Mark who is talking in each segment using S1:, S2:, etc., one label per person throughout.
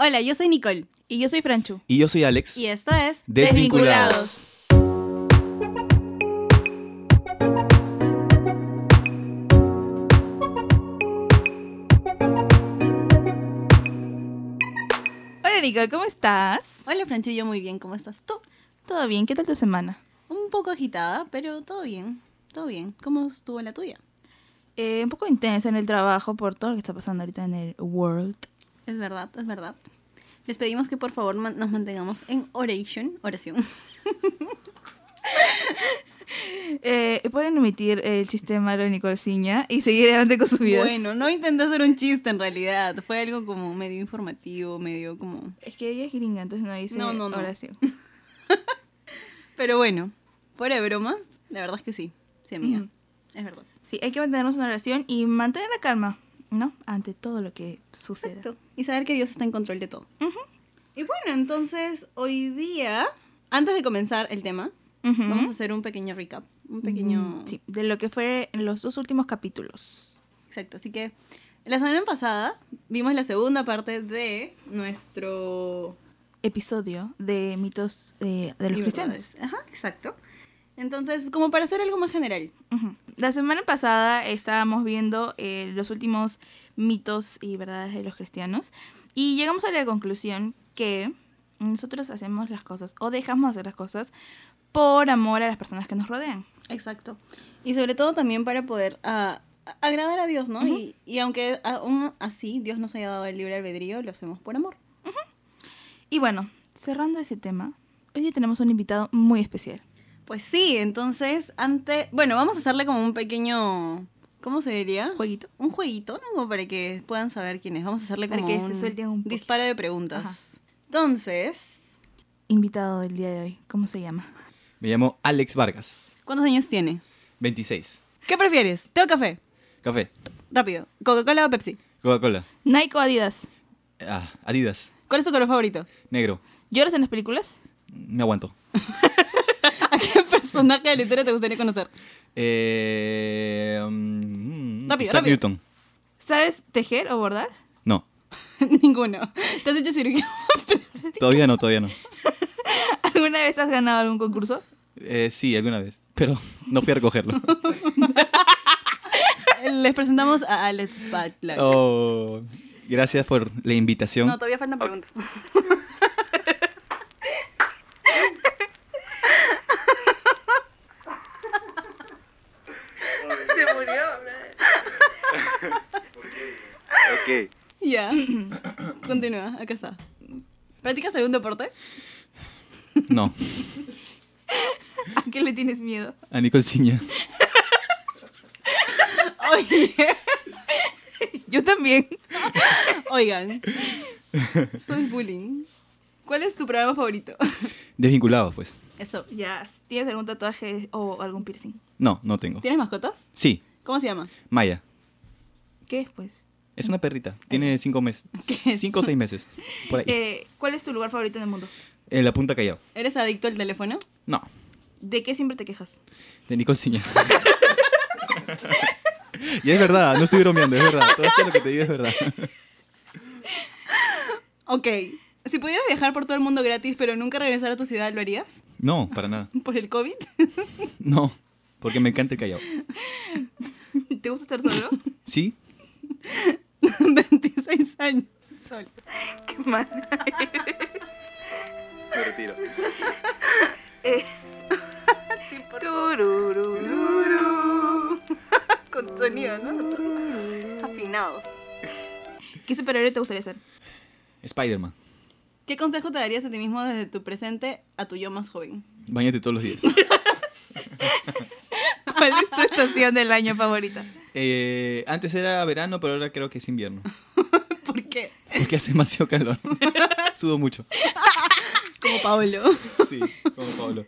S1: Hola, yo soy Nicole.
S2: Y yo soy Franchu.
S3: Y yo soy Alex.
S1: Y esto es
S3: Desvinculados.
S2: Hola Nicole, ¿cómo estás?
S1: Hola, Franchu, yo muy bien. ¿Cómo estás tú?
S2: ¿Todo bien? ¿Qué tal tu semana?
S1: Un poco agitada, pero todo bien. Todo bien. ¿Cómo estuvo la tuya?
S2: Eh, un poco intensa en el trabajo por todo lo que está pasando ahorita en el world.
S1: Es verdad, es verdad. Les pedimos que por favor man- nos mantengamos en oration, oración.
S2: Eh, pueden omitir el chiste malo de Nicole Ciña y seguir adelante con sus vidas.
S1: Bueno, no intenté hacer un chiste en realidad. Fue algo como medio informativo, medio como...
S2: Es que ella es gringa, entonces no dice
S1: No, no, no.
S2: oración.
S1: Pero bueno, fuera de bromas, la verdad es que sí. Sí, amiga. Es verdad.
S2: Sí, hay que mantenernos en oración y mantener la calma, ¿no? Ante todo lo que suceda.
S1: Exacto. Y saber que Dios está en control de todo. Y bueno, entonces hoy día, antes de comenzar el tema, vamos a hacer un pequeño recap. Un pequeño...
S2: Sí, de lo que fue en los dos últimos capítulos.
S1: Exacto. Así que la semana pasada vimos la segunda parte de nuestro...
S2: Episodio de mitos eh, de los
S1: y
S2: cristianos.
S1: verdades. Ajá, exacto. Entonces, como para hacer algo más general.
S2: Ujú. La semana pasada estábamos viendo eh, los últimos mitos y verdades de los cristianos y llegamos a la conclusión que nosotros hacemos las cosas o dejamos hacer las cosas por amor a las personas que nos rodean.
S1: Exacto. Y sobre todo también para poder ah, agradar a Dios, ¿no? y, y aunque aún así Dios nos haya dado el libre albedrío, lo hacemos por amor.
S2: Y bueno, cerrando ese tema, hoy tenemos un invitado muy especial.
S1: Pues sí, entonces, antes, bueno, vamos a hacerle como un pequeño, ¿cómo se diría?
S2: Jueguito.
S1: Un jueguito, ¿no? Como para que puedan saber quién es. Vamos a hacerle
S2: Para
S1: como
S2: que se
S1: un
S2: suelten un
S1: disparo de preguntas. Entonces,
S2: Invitado del día de hoy, ¿cómo se llama?
S3: Me llamo Alex Vargas.
S1: ¿cuántos años tiene?
S3: 26.
S1: ¿Qué prefieres? ¿Té o café?
S3: Café.
S1: Rápido. ¿Coca-Cola o Pepsi?
S3: Coca-Cola.
S2: Nike o Adidas.
S3: Ah, Adidas.
S1: ¿Cuál es tu color favorito?
S3: Negro.
S2: ¿Lloras en las películas?
S3: Me aguanto.
S1: ¿A qué personaje de la historia te gustaría conocer?
S3: Eh, mm,
S1: Rápido,
S3: Isaac
S1: rápido.
S3: Newton.
S2: ¿Sabes tejer o bordar?
S3: No.
S1: Ninguno. ¿Te has hecho cirugía?
S3: Todavía no, todavía no.
S2: ¿Alguna vez has ganado algún concurso?
S3: Eh, sí, alguna vez. Pero no fui a recogerlo.
S1: Les presentamos a Alex Butler.
S3: Oh, gracias por la invitación.
S1: No, todavía faltan preguntas. Ya. Continúa, acá está. ¿Practicas algún deporte?
S3: No.
S2: ¿A qué le tienes miedo?
S3: A Nicole Ciña.
S1: Oye,
S2: Yo también.
S1: oigan. Soy bullying. ¿Cuál es tu programa favorito?
S3: Desvinculados, pues.
S1: Eso.
S2: Ya, ¿tienes algún tatuaje o algún piercing?
S3: No, no tengo.
S1: ¿Tienes mascotas?
S3: Sí,
S1: ¿Cómo se llama?
S3: Maya.
S2: ¿Qué es, pues?
S3: Es una perrita. Tiene cinco meses. Cinco o seis meses. Por ahí.
S2: Eh, ¿Cuál es tu lugar favorito en el mundo?
S3: En la punta Callao.
S1: ¿Eres adicto al teléfono?
S3: No.
S2: ¿De qué siempre te quejas?
S3: De Nicole Ciña. y es verdad, no estoy bromeando, es verdad. Todo esto lo que te digo es verdad.
S1: Ok. Si pudieras viajar por todo el mundo gratis, pero nunca regresar a tu ciudad, ¿lo harías?
S3: No, para nada.
S1: ¿Por el COVID?
S3: No, porque me encanta el Callao.
S2: ¿Te gusta estar solo?
S3: ¿Sí?
S1: 26 años. Sol.
S3: Me retiro.
S1: Con sonido, ¿no? Afinado.
S2: ¿Qué superhéroe te gustaría ser?
S3: Spider-Man.
S1: ¿Qué consejo te darías a ti mismo desde tu presente a tu yo más joven?
S3: Báñate todos los días.
S2: ¿Cuál es tu estación del año favorita?
S3: Eh, antes era verano, pero ahora creo que es invierno.
S1: ¿Por qué?
S3: Porque hace demasiado calor. Sudo mucho.
S1: Como Pablo.
S3: Sí, como Pablo.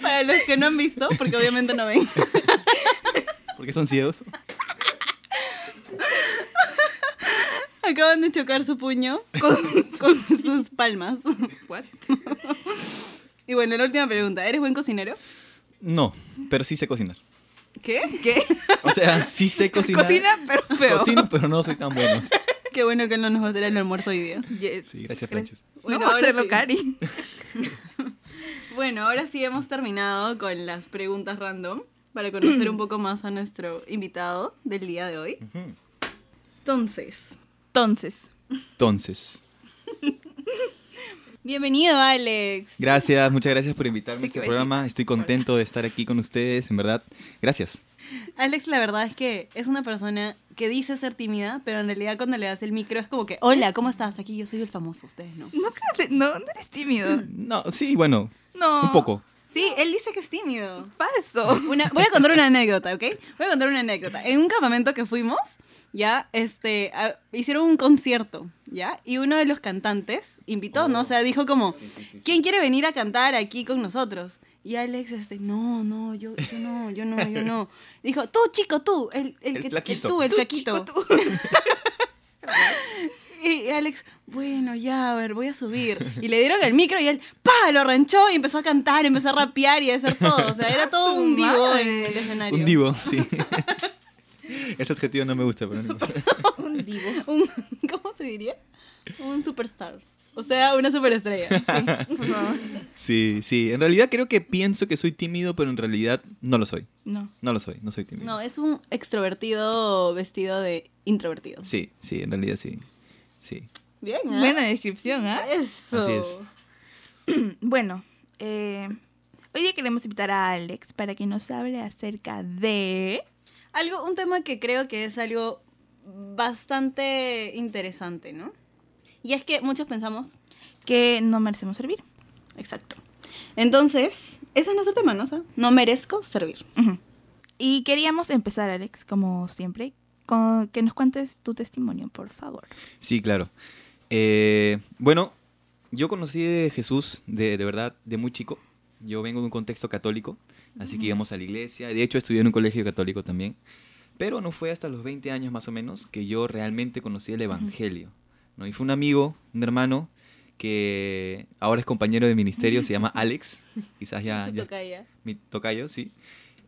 S1: Para los que no han visto, porque obviamente no ven.
S3: Porque son ciegos.
S1: Acaban de chocar su puño con, con sus palmas.
S2: What?
S1: Y bueno, la última pregunta. ¿Eres buen cocinero?
S3: No, pero sí sé cocinar.
S2: ¿Qué? ¿Qué?
S3: O sea, sí sé cocinar.
S2: Cocina, pero feo.
S3: Cocino, pero no soy tan bueno.
S1: Qué bueno que él no nos va a hacer el almuerzo hoy día.
S2: Yes.
S3: Sí, gracias,
S2: Gra-
S3: Franches.
S1: Bueno,
S2: no,
S1: ahora
S2: hacerlo
S1: sí.
S2: Cari.
S1: Bueno, ahora sí hemos terminado con las preguntas random para conocer un poco más a nuestro invitado del día de hoy. Entonces,
S2: Entonces,
S3: Entonces,
S1: bienvenido Alex.
S3: gracias, muchas gracias por invitarme
S2: Sí,
S3: a este programa. Estoy contento de estar aquí con ustedes, en verdad. Gracias.
S1: Alex, la verdad es que es una persona que dice ser tímida, pero en realidad cuando le das el micro es como que, hola, ¿cómo estás? Aquí yo soy el famoso, ustedes no.
S2: no, no, no eres tímido.
S3: No, sí, bueno,
S2: No.
S3: un poco.
S1: Sí, él dice que es tímido.
S2: Falso.
S1: Una, voy a contar una anécdota, ¿ok? Voy a contar una anécdota. En un campamento que fuimos, ya, este, a- hicieron un concierto, ¿ya? Y uno de los cantantes invitó, ¿no? O sea, dijo como, ¿quién quiere venir a cantar aquí con nosotros? Y Alex, este, no, no, yo, yo no, yo no, yo no. Dijo, tú, chico, tú, el, el,
S3: El
S1: que,
S3: flaquito.
S1: tú, el
S2: Tú,
S1: flaquito.
S2: chico, tú.
S1: Y Alex, bueno, ya, a ver, voy a subir. Y le dieron el micro y él, ¡pa! Lo arranchó y empezó a cantar, empezó a rapear y a hacer todo. O sea, era
S2: ¡A
S1: todo un divo en el escenario.
S3: Un divo, sí. Ese adjetivo no me gusta, pero no.
S2: Un divo.
S1: Un- ¿Cómo se diría? Un superstar. O sea, una superestrella. Sí,
S3: sí. En realidad creo que pienso que soy tímido, pero en realidad no lo soy.
S2: No.
S3: No lo soy, no soy tímido.
S1: No, es un extrovertido vestido de introvertido.
S3: Sí, sí, en realidad sí. Sí.
S1: Bien, ¿eh?
S2: Buena descripción, ¿ah?
S1: Eso.
S3: Así es.
S2: Bueno, eh, hoy día queremos invitar a Alex para que nos hable acerca de...
S1: Algo, un tema que creo que es algo bastante interesante, ¿no? Y es que muchos pensamos,
S2: que no merecemos servir.
S1: exacto. Entonces, ese es nuestro tema, ¿no? O sea, no merezco servir.
S2: Y queríamos empezar, Alex, como siempre, con que nos cuentes tu testimonio, por favor.
S3: Sí, claro. Eh, bueno, yo conocí de Jesús de, de verdad de muy chico. Yo vengo de un contexto católico, así que íbamos a la iglesia. De hecho, estudié en un colegio católico también. Pero no fue hasta los 20 años más o menos que yo realmente conocí el Evangelio. ¿no? Y fue un amigo, un hermano, que ahora es compañero de ministerio, se llama Alex. Quizás ya, ya-
S1: toca ella.
S3: mi tocayo, sí.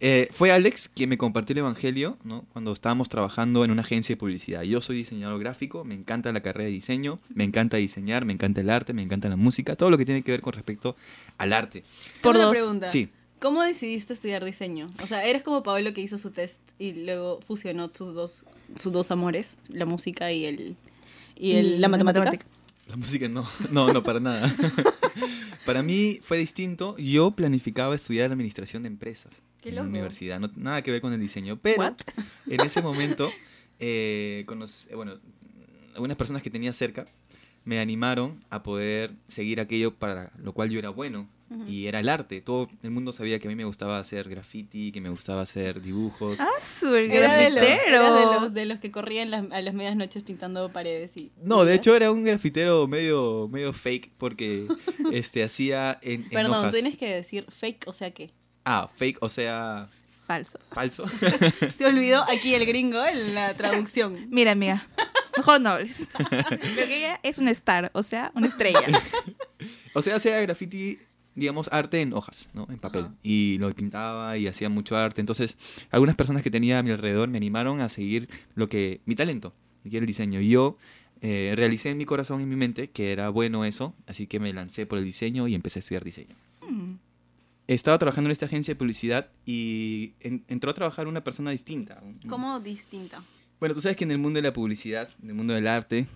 S3: Eh, fue Alex quien me compartió el Evangelio ¿no? cuando estábamos trabajando en una agencia de publicidad. Yo soy diseñador gráfico, me encanta la carrera de diseño, me encanta diseñar, me encanta el arte, me encanta la música, todo lo que tiene que ver con respecto al arte.
S1: Por una
S2: dos.
S1: pregunta.
S3: Sí.
S1: ¿Cómo decidiste estudiar diseño? O sea, eres como Pablo que hizo su test y luego fusionó sus dos, sus dos amores, la música y el y, el, la matemática.
S3: La música no, no, no, para nada. para mí fue distinto. Yo planificaba estudiar administración de empresas en la universidad, no, nada que ver con el diseño. Pero
S2: What?
S3: en ese momento, eh, conoc- eh, bueno, algunas personas que tenía cerca me animaron a poder seguir aquello para lo cual yo era bueno.
S1: Ujú.
S3: Y era el arte. Todo el mundo sabía que a mí me gustaba hacer graffiti, que me gustaba hacer dibujos.
S2: ¡Ah, su el
S1: Era de los,
S2: grafitero!
S1: era de los, de los que corrían las- a las medias noches pintando paredes y...
S3: No, de hecho era un grafitero medio, medio fake porque este, hacía en, en
S1: Perdón,
S3: hojas.
S1: tienes que decir fake, o sea que...
S3: Ah, fake, o sea,
S2: Falso.
S3: falso.
S1: Se olvidó aquí el gringo en la traducción.
S2: Mira, amiga, mejor no hables. Porque ella es un star, o sea, una estrella.
S3: o sea, hacía graffiti, digamos, arte en hojas, ¿no? En papel.
S1: Ajá.
S3: Y lo pintaba y hacía mucho arte. Entonces, algunas personas que tenía a mi alrededor me animaron a seguir lo que, mi talento, que era el diseño. Y yo eh, realicé en mi corazón y en mi mente que era bueno eso, así que me lancé por el diseño y empecé a estudiar diseño.
S2: Mm.
S3: Estaba trabajando en esta agencia de publicidad y en- entró a trabajar una persona distinta.
S1: ¿Cómo distinta?
S3: Bueno, tú sabes que en el mundo de la publicidad, en el mundo del arte,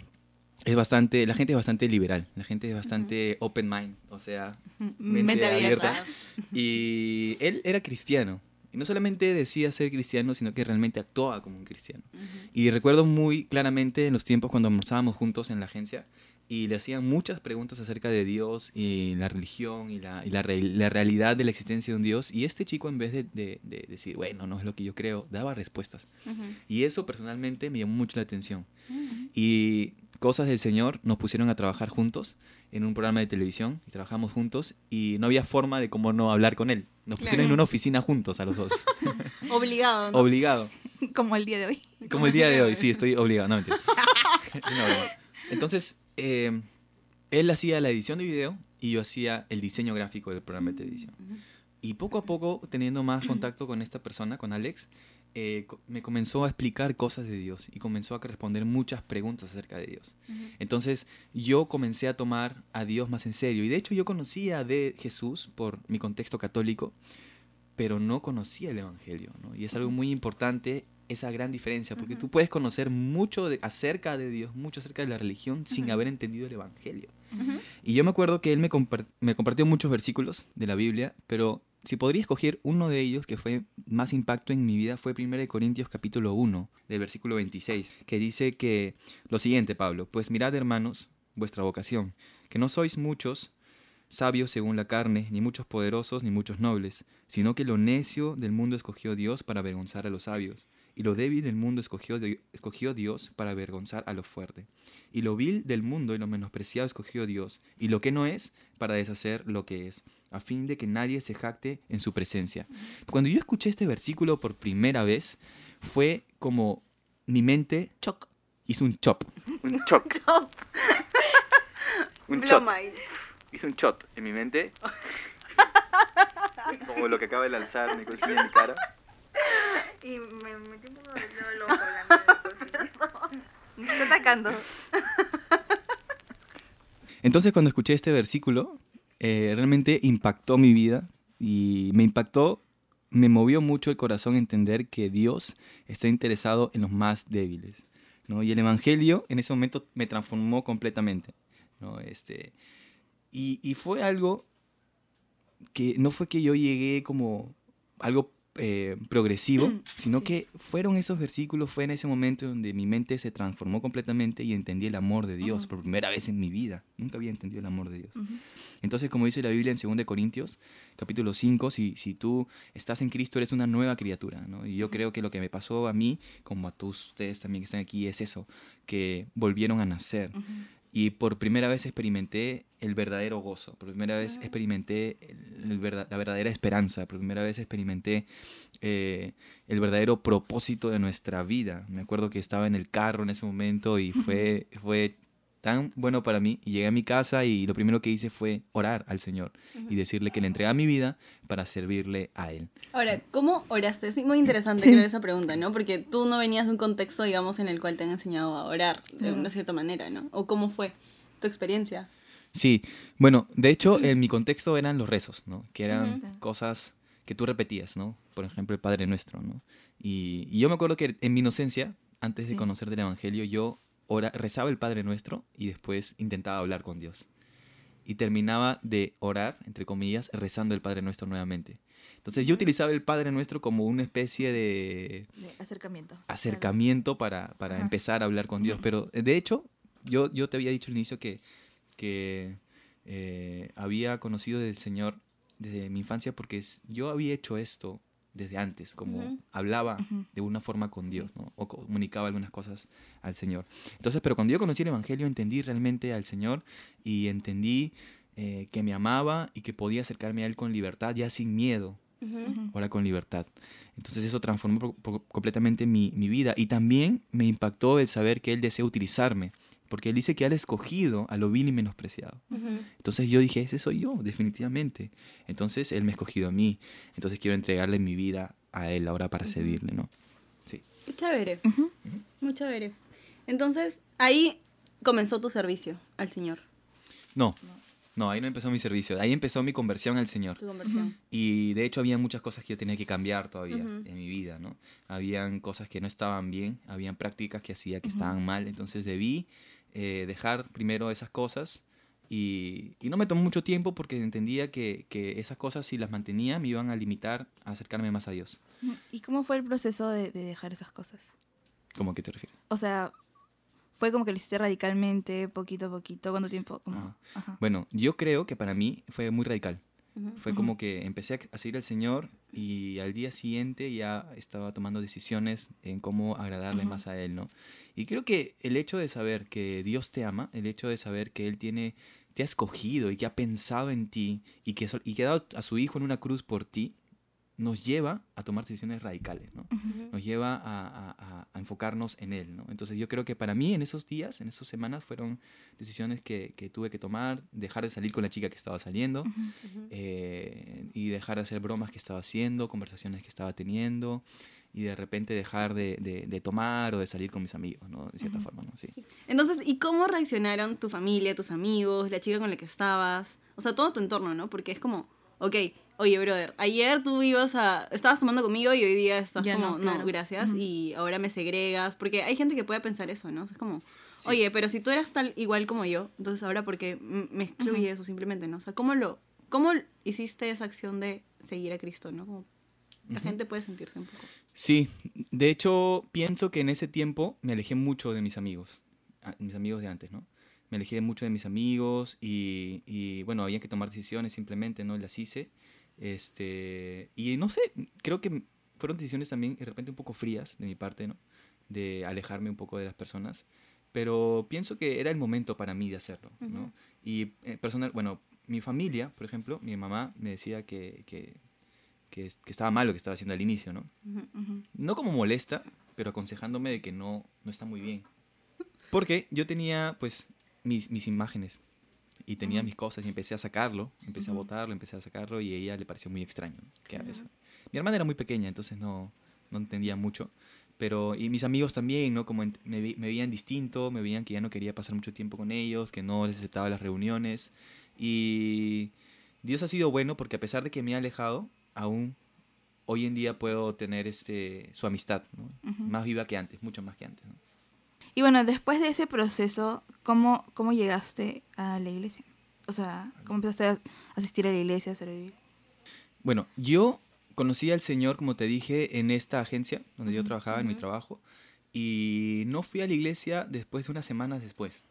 S3: es bastante, la gente es bastante liberal, la gente es bastante open mind, o sea, mente,
S2: Mente
S3: abierta.
S2: abierta.
S3: Y él era cristiano. Y no solamente decía ser cristiano, sino que realmente actuaba como un cristiano. Y recuerdo muy claramente en los tiempos cuando almorzábamos juntos en la agencia y le hacían muchas preguntas acerca de Dios y la religión y la, y la, re- la realidad de la existencia de un Dios. Y este chico, en vez de, de- de decir, bueno, no es lo que yo creo, daba respuestas. Y eso personalmente me llamó mucho la atención. Y cosas del Señor nos pusieron a trabajar juntos en un programa de televisión y trabajamos juntos y no había forma de cómo no hablar con él. Nos pusieron
S1: Claro.
S3: en una oficina juntos a los dos.
S1: Obligado, ¿no?
S3: Obligado.
S2: Como el día de hoy.
S3: Como el día de hoy, sí, estoy obligado. No, mentira. Una broma. Entonces, eh, él hacía la edición de video y yo hacía el diseño gráfico del programa de televisión. Y poco a poco, teniendo más contacto con esta persona, con Alex, eh, me comenzó a explicar cosas de Dios y comenzó a responder muchas preguntas acerca de Dios. Entonces yo comencé a tomar a Dios más en serio. Y de hecho yo conocía de Jesús por mi contexto católico, pero no conocía el Evangelio. ¿no? Y es algo muy importante esa gran diferencia, porque tú puedes conocer mucho de- acerca de Dios, mucho acerca de la religión, sin haber entendido el Evangelio. Y yo me acuerdo que él me compartió muchos versículos de la Biblia, pero si podría escoger uno de ellos que fue más impacto en mi vida fue 1 Corintios capítulo 1, del versículo 26, que dice que lo siguiente, Pablo, pues mirad hermanos vuestra vocación, que no sois muchos sabios según la carne, ni muchos poderosos, ni muchos nobles, sino que lo necio del mundo escogió Dios para avergonzar a los sabios, y lo débil del mundo escogió, Di- escogió Dios para avergonzar a lo fuerte, y lo vil del mundo y lo menospreciado escogió Dios, y lo que no es para deshacer lo que es, a fin de que nadie se jacte en su presencia. Cuando yo escuché este versículo por primera vez, fue como mi mente
S2: Choc.
S3: hizo un chop. Un chop. un chop. Hizo un shot en mi mente. Como lo que acaba de lanzar mi cocina en mi cara.
S4: Y me metí un poco de dedo loco la Me está atacando.
S3: Entonces cuando escuché este versículo, eh, realmente impactó mi vida y me impactó, me movió mucho el corazón entender que Dios está interesado en los más débiles. ¿no? Y el Evangelio en ese momento me transformó completamente. ¿no? Este, y, y fue algo que no fue que yo llegué como algo eh, progresivo, sino que fueron esos versículos, fue en ese momento donde mi mente se transformó completamente y entendí el amor de Dios por primera vez en mi vida. Nunca había entendido el amor de Dios. Entonces, como dice la Biblia en 2 Corintios, capítulo 5, si, si tú estás en Cristo, eres una nueva criatura. ¿no? Y yo creo que lo que me pasó a mí, como a todos ustedes también que están aquí, es eso, que volvieron a nacer. Y por primera vez experimenté el verdadero gozo, por primera vez experimenté el- el verda- la verdadera esperanza, por primera vez experimenté eh, el verdadero propósito de nuestra vida. Me acuerdo que estaba en el carro en ese momento y fue, fue tan bueno para mí. Y llegué a mi casa y lo primero que hice fue orar al Señor y decirle que le entregaba mi vida para servirle a Él.
S1: Ahora, ¿cómo oraste? Sí, muy interesante
S2: Sí.
S1: creo esa pregunta, ¿no? Porque tú no venías de un contexto, digamos, en el cual te han enseñado a orar de una cierta manera, ¿no? ¿O cómo fue tu experiencia?
S3: Sí, bueno, de hecho en mi contexto eran los rezos, ¿no? Que eran
S2: Ujú.
S3: cosas que tú repetías, ¿no? Por ejemplo, el Padre Nuestro, ¿no? Y, y yo me acuerdo que en mi inocencia, antes de
S2: Sí.
S3: conocer del Evangelio, yo ora- rezaba el Padre Nuestro y después intentaba hablar con Dios. Y terminaba de orar, entre comillas, rezando el Padre Nuestro nuevamente. Entonces yo utilizaba el Padre Nuestro como una especie de
S2: De acercamiento.
S3: acercamiento para, para
S2: Ajá.
S3: empezar a hablar con Dios. Pero de hecho, yo, yo te había dicho al inicio que, que eh, había conocido del Señor desde mi infancia porque yo había hecho esto desde antes, como hablaba de una forma con Dios, ¿no? O comunicaba algunas cosas al Señor. Entonces, pero cuando yo conocí el Evangelio, entendí realmente al Señor y entendí eh, que me amaba y que podía acercarme a Él con libertad, ya sin miedo, ahora con libertad. Entonces eso transformó por- por- completamente mi, mi vida. Y también me impactó el saber que Él desea utilizarme, porque Él dice que ha escogido a lo vil y menospreciado. Entonces yo dije, ese soy yo, definitivamente. Entonces Él me ha escogido a mí, entonces quiero entregarle mi vida a Él ahora para servirle, ¿no? Sí.
S1: Qué chévere,
S2: Ujú.
S1: muy chévere. Entonces, ahí comenzó tu servicio al Señor,
S3: No, no, ahí no empezó mi servicio, ahí empezó mi conversión al Señor.
S1: tu conversión.
S3: Y de hecho había muchas cosas que yo tenía que cambiar todavía
S1: Ujú.
S3: en mi vida, ¿no? Habían cosas que no estaban bien, habían prácticas que hacía que estaban mal, entonces debí eh, dejar primero esas cosas y, y no me tomó mucho tiempo porque entendía que, que esas cosas si las mantenía me iban a limitar a acercarme más a Dios.
S2: ¿Y cómo fue el proceso de, de dejar esas cosas?
S3: ¿Cómo que te refieres?
S2: O sea, fue como que lo hiciste radicalmente, poquito a poquito. ¿Cuánto tiempo? Como,
S3: Ajá.
S2: ajá.
S3: Bueno, yo creo que para mí fue muy radical. Fue como que empecé a- seguir al Señor y al día siguiente ya estaba tomando decisiones en cómo agradarle más a Él, ¿no? Y creo que el hecho de saber que Dios te ama, el hecho de saber que Él tiene, te ha escogido y que ha pensado en ti y que, y que ha dado a su Hijo en una cruz por ti, nos lleva a tomar decisiones radicales, ¿no? Nos lleva a, a- a- a enfocarnos en Él, ¿no? Entonces yo creo que para mí en esos días, en esas semanas, fueron decisiones que, que tuve que tomar, dejar de salir con la chica que estaba saliendo eh, y dejar de hacer bromas que estaba haciendo, conversaciones que estaba teniendo y de repente dejar de, de- de tomar o de salir con mis amigos, ¿no? De cierta forma, ¿no? Sí.
S1: Entonces, ¿y cómo reaccionaron tu familia, tus amigos, la chica con la que estabas? O sea, todo tu entorno, ¿no? Porque es como, ok, oye, brother, ayer tú ibas a... Estabas tomando conmigo y hoy día estás
S2: Ya
S1: como,
S2: no,
S1: gracias, y ahora me segregas. Porque hay gente que puede pensar eso, ¿no? O sea, es como,
S3: Sí.
S1: oye, pero si tú eras tal igual como yo, entonces ahora ¿por qué m- me excluyes o simplemente, ¿no? O sea, ¿cómo lo... ¿Cómo hiciste esa acción de seguir a Cristo, no? Como la gente puede sentirse un poco...
S3: Sí, de hecho pienso que en ese tiempo me alejé mucho de mis amigos, a- mis amigos de antes, ¿no? Me alejé mucho de mis amigos y, y, bueno, había que tomar decisiones simplemente, ¿no? Las hice. Este, y no sé, creo que fueron decisiones también de repente un poco frías de mi parte, ¿no? De alejarme un poco de las personas. Pero pienso que era el momento para mí de hacerlo. Y eh, personal, bueno, mi familia, por ejemplo, mi mamá me decía que, que, que, es- que estaba mal lo que estaba haciendo al inicio, ¿no? No como molesta, pero aconsejándome de que no, no está muy bien. Porque yo tenía, pues, mis, mis imágenes y tenía mis cosas y empecé a sacarlo, empecé a botarlo, empecé a sacarlo y a ella le pareció muy extraño que haga eso. Mi hermana era muy pequeña, entonces no, no entendía mucho. Pero, y mis amigos también, ¿no? Como me, vi- me veían distinto, me veían que ya no quería pasar mucho tiempo con ellos, que no les aceptaba las reuniones. Y Dios ha sido bueno porque a pesar de que me ha alejado, aún hoy en día puedo tener este, su amistad, ¿no? Más viva que antes, mucho más que antes, ¿no?
S2: Y bueno, después de ese proceso, ¿cómo, cómo llegaste a la iglesia? O sea, ¿cómo empezaste a asistir a la iglesia, a servir?
S3: Bueno, yo conocí al Señor, como te dije, en esta agencia donde yo trabajaba, en mi trabajo, y no fui a la iglesia después de unas semanas después.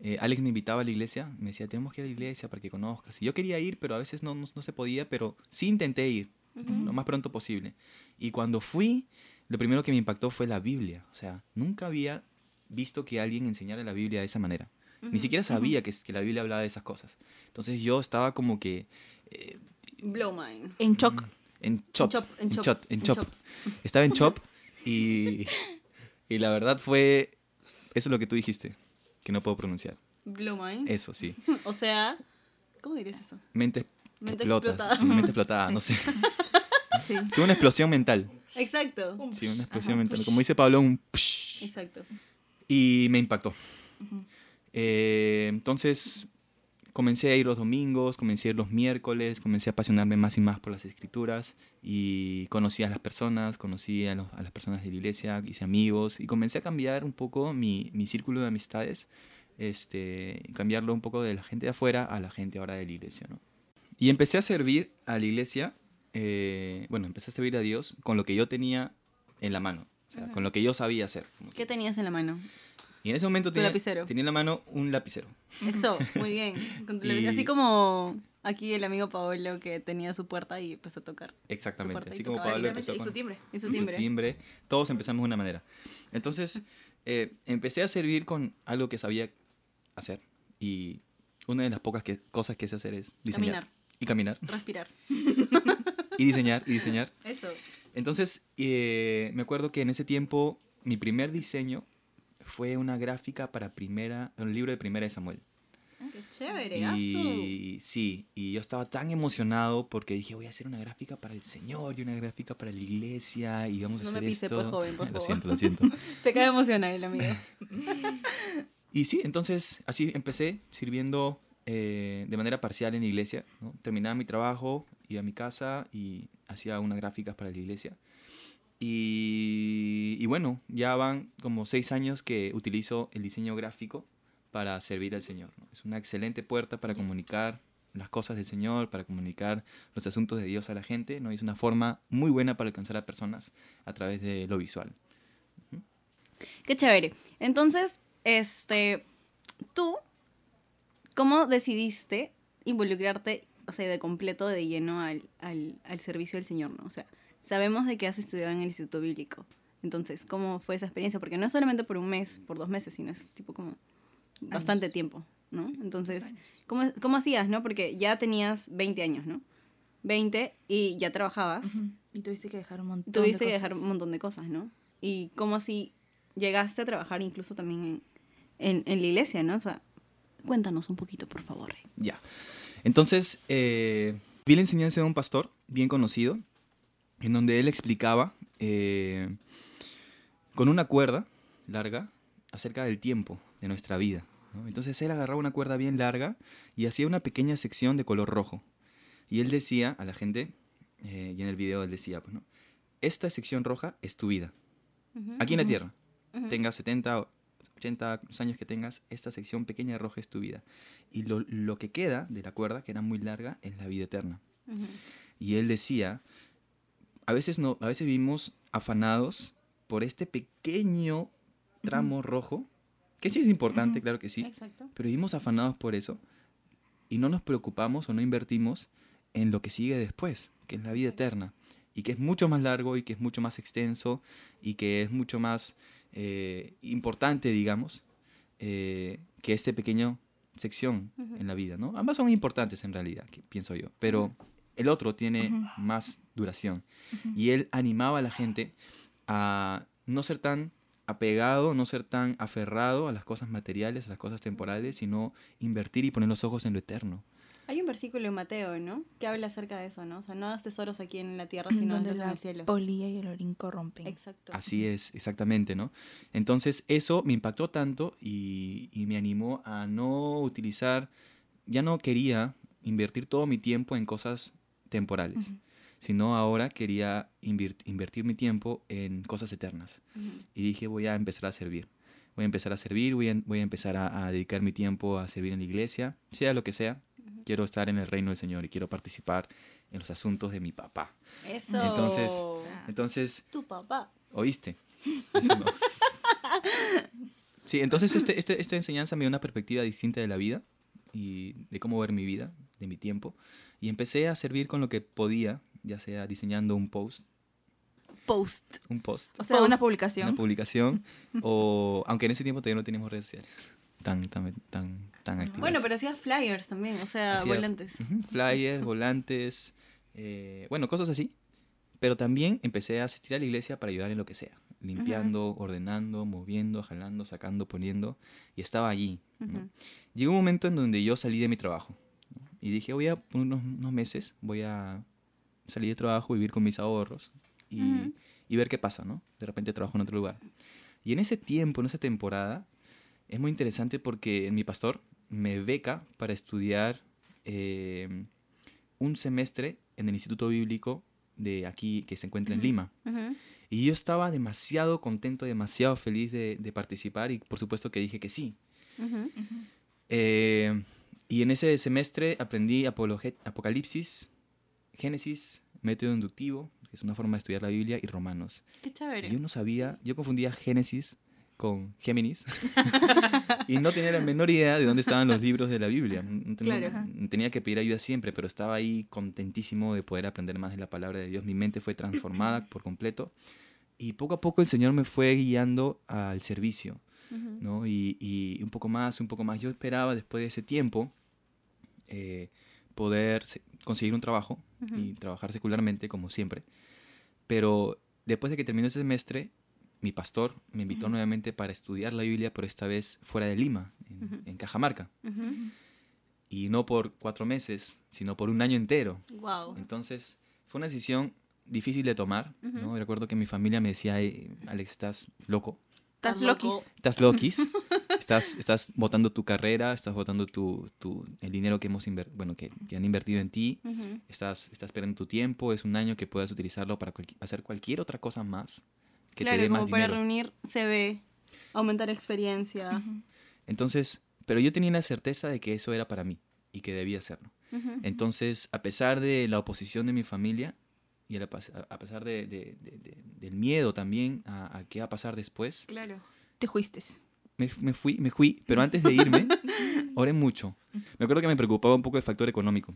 S3: Eh, Alex me invitaba a la iglesia, me decía, tenemos que ir a la iglesia para que conozcas. Y yo quería ir, pero a veces no, no, no se podía, pero sí intenté ir lo más pronto posible. Y cuando fui, lo primero que me impactó fue la Biblia. O sea, nunca había visto que alguien enseñara la Biblia de esa manera. Ni siquiera sabía que, que la Biblia hablaba de esas cosas. Entonces yo estaba como que eh,
S1: Blow mine.
S2: En shock.
S3: en chop,
S1: en chop,
S3: chop, en chop. Estaba en chop y, y la verdad fue, eso es lo que tú dijiste, que no puedo pronunciar.
S1: Blow mine.
S3: Eso sí,
S1: O sea, ¿cómo dirías eso?
S3: mente,
S1: Mente
S3: explotas,
S1: explotada.
S3: mente explotada, no sé.
S2: Sí.
S3: Tuve una explosión mental,
S1: Exacto.
S3: sí, una explosión mental, como dice Pablo, un psh,
S1: Exacto.
S3: y me impactó. Eh, entonces comencé a ir los domingos, comencé a ir los miércoles, comencé a apasionarme más y más por las escrituras y conocí a las personas, conocí a, los- a las personas de la iglesia, hice amigos y comencé a cambiar un poco mi, mi círculo de amistades, este, cambiarlo un poco de la gente de afuera a la gente ahora de la iglesia. ¿no? Y empecé a servir a la iglesia, eh, bueno, empecé a servir a Dios con lo que yo tenía en la mano, o sea, con lo que yo sabía hacer. como
S1: ¿Qué
S3: que-
S1: tenías en la mano?
S3: y en ese momento tenía,
S1: lapicero.
S3: tenía en la mano un lapicero.
S1: Eso, muy bien. Con tu
S3: Y-.
S1: Así como aquí el amigo Paolo que tenía su puerta y empezó a tocar.
S3: Exactamente.
S1: y
S3: Así como
S1: y
S3: empezó
S2: y
S3: con
S2: su timbre.
S1: Y su
S3: y
S1: timbre.
S3: Todos empezamos de una manera. Entonces, eh, empecé a servir con algo que sabía hacer. Y una de las pocas que- cosas que sé hacer es diseñar.
S1: Caminar.
S3: Y caminar.
S1: Respirar.
S3: Y diseñar, y diseñar.
S1: Eso.
S3: Entonces, eh, me acuerdo que en ese tiempo, mi primer diseño fue una gráfica para primera, un libro de primera de Samuel.
S1: Ah, qué chévere.
S3: Y sí, y yo estaba tan emocionado porque dije, voy a hacer una gráfica para el Señor y una gráfica para la iglesia y vamos a
S1: No me
S3: hacer
S1: pise,
S3: esto.
S1: pues, joven, por
S3: lo
S1: favor.
S3: siento, lo siento.
S1: Se acaba de emocionar el amigo.
S3: Y sí, entonces así empecé sirviendo eh, de manera parcial en la iglesia. ¿no? Terminaba mi trabajo, iba a mi casa y hacía unas gráficas para la iglesia. Y, y bueno, ya van como seis años que utilizo el diseño gráfico para servir al Señor. ¿no? Es una excelente puerta para comunicar las cosas del Señor, para comunicar los asuntos de Dios a la gente. ¿no? Es una forma muy buena para alcanzar a personas a través de lo visual.
S1: Qué chévere. Entonces, este, tú, ¿cómo decidiste involucrarte, o sea, de completo, de lleno al, al, al servicio del Señor, ¿no? O sea, sabemos de que has estudiado en el Instituto Bíblico. Entonces, ¿cómo fue esa experiencia? Porque no es solamente por un mes, por dos meses, sino es tipo como bastante tiempo, ¿no? Entonces, ¿cómo, ¿cómo hacías, no? Porque ya tenías 20 años, ¿no? 20 y ya trabajabas.
S2: Y tuviste que dejar un montón
S1: Tuviste
S2: de
S1: que dejar
S2: cosas.
S1: un montón de cosas, ¿no? Y cómo así llegaste a trabajar incluso también en, en, en la iglesia, ¿no? O sea, cuéntanos un poquito, por favor.
S3: Ya. Entonces, eh, vi la enseñanza de un pastor bien conocido, en donde él explicaba eh, con una cuerda larga acerca del tiempo de nuestra vida. ¿no? Entonces él agarraba una cuerda bien larga y hacía una pequeña sección de color rojo. Y él decía a la gente, eh, y en el video él decía, pues, ¿no? esta sección roja es tu vida. Aquí en la tierra. Tengas 70 o 80 los años que tengas, esta sección pequeña roja es tu vida. Y lo, lo que queda de la cuerda, que era muy larga, es la vida eterna. Y él decía, a veces, no, a veces vivimos afanados por este pequeño tramo rojo, que sí es importante, claro que sí,
S1: Exacto.
S3: pero vivimos afanados por eso y no nos preocupamos o no invertimos en lo que sigue después, que es la vida eterna, y que es mucho más largo y que es mucho más extenso y que es mucho más eh, importante, digamos, eh, que este pequeño sección en la vida, ¿no? Ambas son importantes en realidad, que pienso yo, pero el otro tiene más duración. Y él animaba a la gente a no ser tan apegado, no ser tan aferrado a las cosas materiales, a las cosas temporales, sino invertir y poner los ojos en lo eterno.
S1: Hay un versículo en Mateo, ¿no? Que habla acerca de eso, ¿no? O sea, no hagas tesoros aquí en la tierra, sino
S2: donde
S1: en el cielo.
S2: polilla y el orín corrompen.
S1: Exacto.
S3: Así es, exactamente, ¿no? Entonces eso me impactó tanto y, y me animó a no utilizar, ya no quería invertir todo mi tiempo en cosas temporales, sino ahora quería invertir mi tiempo en cosas eternas. Y dije, voy a empezar a servir. Voy a empezar a servir, voy a, voy a empezar a, a dedicar mi tiempo a servir en la iglesia, sea lo que sea. Quiero estar en el reino del Señor y quiero participar en los asuntos de mi papá.
S1: Eso.
S3: Entonces, entonces
S1: tu papá.
S3: ¿Oíste? Eso no. Sí, entonces este, este- esta enseñanza me dio una perspectiva distinta de la vida y de cómo ver mi vida, de mi tiempo. Y empecé a servir con lo que podía, ya sea diseñando un post,
S1: Post.
S3: un post,
S2: O sea,
S1: Post.
S2: una
S3: una
S2: publicación.
S3: publicación, o aunque en ese tiempo todavía no teníamos redes sociales tan, tan, tan, tan activas.
S1: Bueno, pero hacías flyers también, o sea,
S3: Hacía,
S1: volantes.
S3: ujú, Flyers, volantes, eh, bueno, cosas así. Pero también empecé a asistir a la iglesia para ayudar en lo que sea. Limpiando, ordenando, moviendo, jalando, sacando, poniendo. Y estaba allí. ¿no?
S1: Ujú.
S3: Llegó un momento en donde yo salí de mi trabajo. ¿no? Y dije, voy a, por unos, unos meses, voy a salir de trabajo, vivir con mis ahorros y, y ver qué pasa, ¿no? De repente trabajo en otro lugar. Y en ese tiempo, en esa temporada, es muy interesante porque mi pastor me beca para estudiar eh, un semestre en el Instituto Bíblico de aquí que se encuentra en Lima.
S1: Ujú.
S3: Y yo estaba demasiado contento, demasiado feliz de, de participar y por supuesto que dije que sí.
S1: Ujú.
S3: Eh, y en ese semestre aprendí Apocalipsis, Génesis, método inductivo, que es una forma de estudiar la Biblia, y Romanos.
S1: Qué chévere.
S3: Y Yo no sabía, yo confundía Génesis con Géminis y no tenía la menor idea de dónde estaban los libros de la Biblia.
S1: Claro.
S3: no tenía que pedir ayuda siempre, pero estaba ahí contentísimo de poder aprender más de la palabra de Dios. Mi mente fue transformada por completo y poco a poco el Señor me fue guiando al servicio. ¿no? Y, y un poco más, un poco más. Yo esperaba después de ese tiempo eh, poder se- conseguir un trabajo y trabajar secularmente como siempre. Pero después de que terminó ese semestre, mi pastor me invitó nuevamente para estudiar la Biblia, pero esta vez fuera de Lima, en, en Cajamarca. Y no por cuatro meses, sino por un año entero.
S1: Wow.
S3: Entonces, fue una decisión difícil de tomar. ¿no? Recuerdo que mi familia me decía, "Ay, Alex, estás loco.
S2: Estás loquis.
S3: Estás loquis. estás, estás botando tu carrera, estás botando tu, tu- el dinero que hemos inver- bueno, que, que han invertido en ti. Estás, estás perdiendo tu tiempo. Es un año que puedas utilizarlo para hacer cualquier otra cosa más que
S1: Claro,
S3: te dé
S1: como para reunir CV, aumentar experiencia.
S3: Entonces, pero yo tenía la certeza de que eso era para mí y que debía hacerlo. Entonces, a pesar de la oposición de mi familia y a, la pesar de, de- de- de- del miedo también a, a qué va a pasar después,
S1: Claro.
S2: Te fuiste.
S3: me, me fui, me fui, pero antes de irme, oré mucho. Me acuerdo que me preocupaba un poco el factor económico,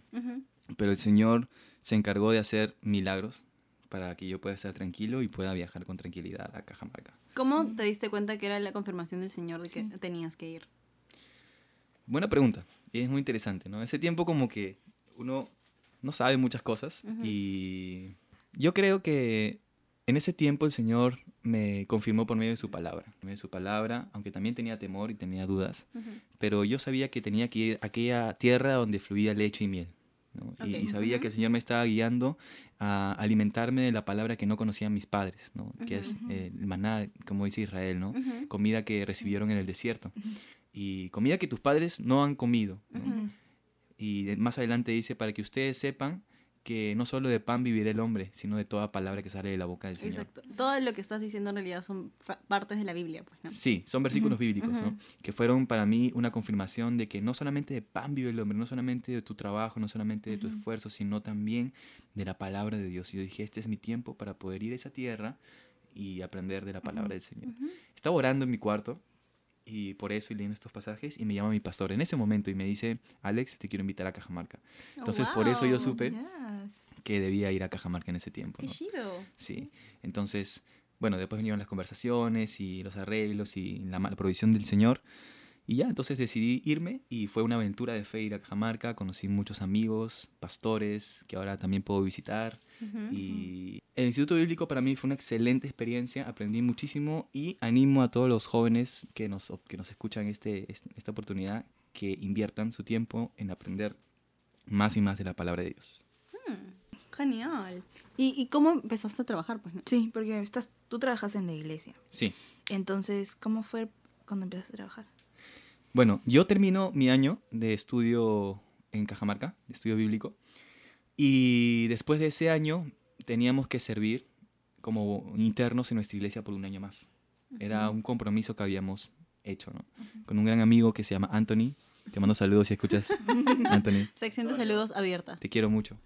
S3: pero el Señor se encargó de hacer milagros para que yo pueda estar tranquilo y pueda viajar con tranquilidad a Cajamarca.
S1: ¿Cómo te diste cuenta que era la confirmación del Señor de que tenías que ir?
S3: Buena pregunta, y es muy interesante, ¿no? Ese tiempo como que uno no sabe muchas cosas. Y yo creo que en ese tiempo el Señor me confirmó por medio de su palabra. Por medio de su palabra, aunque también tenía temor y tenía dudas, pero yo sabía que tenía que ir a aquella tierra donde fluía leche y miel. ¿No? Y- Y,
S1: Ok.
S3: sabía que el Señor me estaba guiando a alimentarme de la palabra que no conocían mis padres, ¿no? que es eh, el maná, como dice Israel, ¿no?
S1: Ujú.
S3: comida que recibieron en el desierto. Y comida que tus padres no han comido. ¿no? Y más adelante dice, para que ustedes sepan que no solo de pan vivirá el hombre, sino de toda palabra que sale de la boca del Señor.
S1: Exacto. Todo lo que estás diciendo en realidad son partes de la Biblia, pues, ¿no?
S3: Sí, son versículos bíblicos. Que fueron para mí una confirmación de que no solamente de pan vive el hombre, no solamente de tu trabajo, no solamente de tu esfuerzo, sino también de la palabra de Dios. Y yo dije, este es mi tiempo para poder ir a esa tierra y aprender de la palabra del Señor. Estaba orando en mi cuarto y por eso y leyendo estos pasajes y me llama mi pastor en ese momento y me dice, Alex, te quiero invitar a Cajamarca. Entonces por eso yo
S1: Wow.
S3: supe
S2: Yes.
S3: que debía ir a Cajamarca en ese tiempo.
S1: Qué
S3: ¿no?
S1: chido.
S3: Sí, entonces, bueno, después vinieron las conversaciones y los arreglos y la, la provisión del Señor. Y ya, entonces decidí irme y fue una aventura de fe ir a Cajamarca. Conocí muchos amigos, pastores, que ahora también puedo visitar. Y el Instituto Bíblico para mí fue una excelente experiencia, aprendí muchísimo y animo a todos los jóvenes que nos, que nos escuchan este, esta oportunidad que inviertan su tiempo en aprender más y más de la palabra de Dios.
S1: Genial. ¿Y, y cómo empezaste a trabajar, pues, no?
S2: Sí, porque estás, tú trabajas en la iglesia.
S3: Sí.
S2: Entonces, ¿cómo fue cuando empezaste a trabajar?
S3: Bueno, yo termino mi año de estudio en Cajamarca, de estudio bíblico, y después de ese año teníamos que servir como internos en nuestra iglesia por un año más. Era un compromiso que habíamos hecho, ¿no? Con un gran amigo que se llama Anthony. Te mando saludos si escuchas, Anthony.
S1: Sección de saludos abierta.
S3: Te quiero mucho.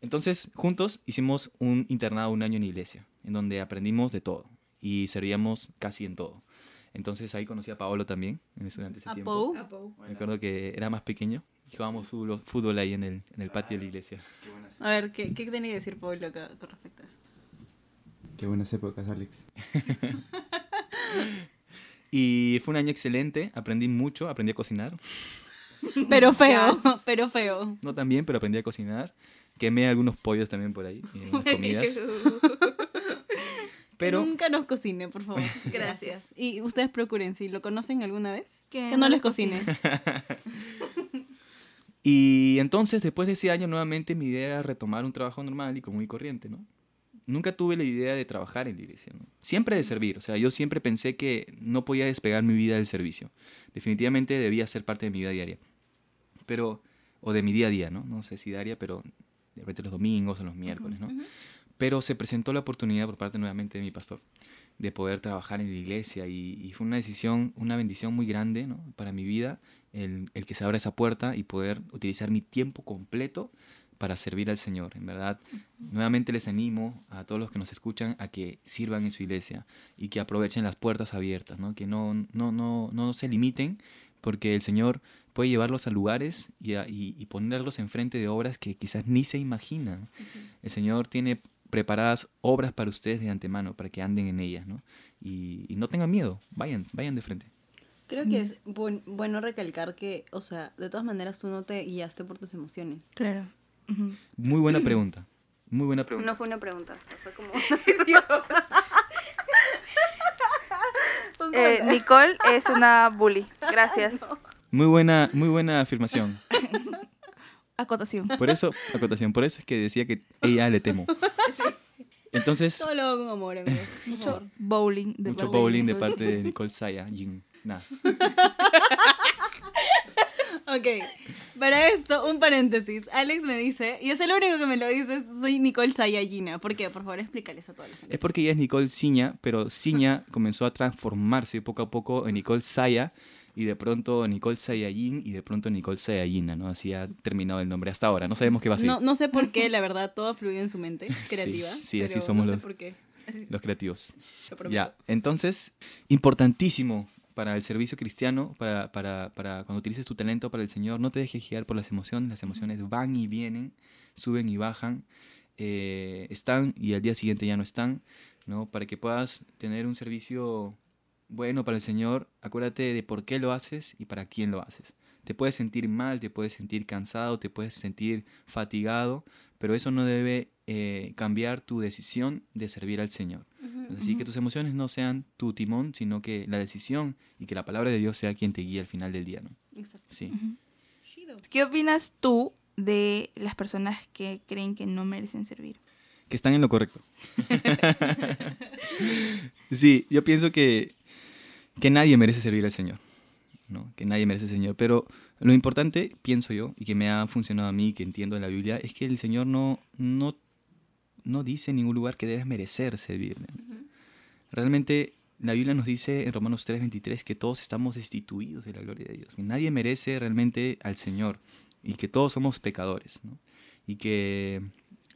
S3: Entonces, juntos hicimos un internado un año en iglesia, en donde aprendimos de todo y servíamos casi en todo. Entonces ahí conocí a Paolo también, en ese, durante ese
S1: A
S3: tiempo.
S1: Pou.
S3: Me acuerdo que era más pequeño y jugábamos fútbol, ahí en el, en el patio de la iglesia.
S1: A ver, ¿qué, qué tenía que decir Pablo co- con respecto a eso?
S5: Qué buenas épocas, Alex.
S3: Y fue un año excelente, aprendí mucho, aprendí a cocinar.
S1: Pero feo, pero feo.
S3: No tan bien, pero aprendí a cocinar. Quemé algunos pollos también por ahí, en las comidas. Pero
S1: Nunca nos cocine, por favor.
S2: Gracias.
S1: Y ustedes procuren, si lo conocen alguna vez,
S2: Que
S1: que,
S2: no
S1: no,
S2: les
S1: cocine.
S3: Y entonces, después de ese año, nuevamente mi idea era retomar un trabajo normal y común y corriente, ¿no? Nunca tuve la idea de trabajar en la iglesia, ¿no? Siempre de servir, o sea, yo siempre pensé que no podía despegar mi vida del servicio. Definitivamente debía ser parte de mi vida diaria. Pero, o de mi día a día, ¿no? No sé si diaria, pero de repente los domingos o los miércoles, ¿no? Pero se presentó la oportunidad por parte nuevamente de mi pastor de poder trabajar en la iglesia y, y fue una decisión, una bendición muy grande ¿no? para mi vida el, el que se abra esa puerta y poder utilizar mi tiempo completo para servir al Señor. En verdad, nuevamente les animo a todos los que nos escuchan a que sirvan en su iglesia y que aprovechen las puertas abiertas, ¿no? que no, no, no, no se limiten porque el Señor puede llevarlos a lugares y, a- y- y ponerlos enfrente de obras que quizás ni se imaginan. El Señor tiene preparadas obras para ustedes de antemano, para que anden en ellas, ¿no? Y, y no tengan miedo, vayan, vayan de frente.
S1: Creo que es buen- bueno recalcar que, o sea, de todas maneras tú no te guiaste por tus emociones.
S2: Claro.
S3: Muy buena pregunta, muy buena pregunta.
S4: No fue una pregunta, fue como Eh, Nicole es una bully. Gracias.
S3: Muy buena, muy buena afirmación.
S2: Acotación.
S3: Por eso, acotación, por eso es que decía que ella le temo. Entonces,
S1: Todo lo hago con amor, amigos.
S2: Mucho bowling. De
S3: mucho
S2: parte
S3: bowling de
S2: Nicole.
S3: parte de Nicole Saya, Jin. Nada.
S1: Ok, para esto, un paréntesis. Alex me dice, y es el único que me lo dice, soy Nicole Sayayina. ¿Por qué? Por favor, explícales a toda la gente.
S3: Es porque ella es Nicole Ciña, pero Ciña comenzó a transformarse poco a poco en Nicole Saya y de pronto Nicole Sayayin y de pronto Nicole Sayayina, ¿no? Así ha terminado el nombre hasta ahora. No sabemos qué va a ser.
S1: No, no sé por qué, la verdad, todo fluye en su mente creativa.
S3: sí, así
S1: pero
S3: somos
S1: no sé
S3: los-
S1: por qué.
S3: Los creativos.
S1: Lo.
S3: Ya, entonces, importantísimo para el servicio cristiano, para, para, para cuando utilices tu talento para el Señor, no te dejes guiar por las emociones. Las emociones van y vienen, suben y bajan, eh, están y al día siguiente ya no están, ¿no? Para que puedas tener un servicio bueno para el Señor, acuérdate de por qué lo haces y para quién lo haces. Te puedes sentir mal, te puedes sentir cansado, te puedes sentir fatigado, pero eso no debe eh, cambiar tu decisión de servir al Señor. Así que tus emociones no sean tu timón, sino que la decisión y que la palabra de Dios sea quien te guíe al final del día. ¿no?
S1: Exacto.
S3: Sí.
S2: ¿Qué opinas tú de las personas que creen que no merecen servir?
S3: que están en lo correcto. sí, yo pienso que, que nadie merece servir al Señor, ¿no? Que nadie merece al Señor, pero lo importante, pienso yo, y que me ha funcionado a mí, que entiendo en la Biblia, es que el Señor no, no, no dice en ningún lugar que debes merecer servirle. Realmente la Biblia nos dice en Romanos 3:23 que todos estamos destituidos de la gloria de Dios, que nadie merece realmente al Señor y que todos somos pecadores, ¿no? Y que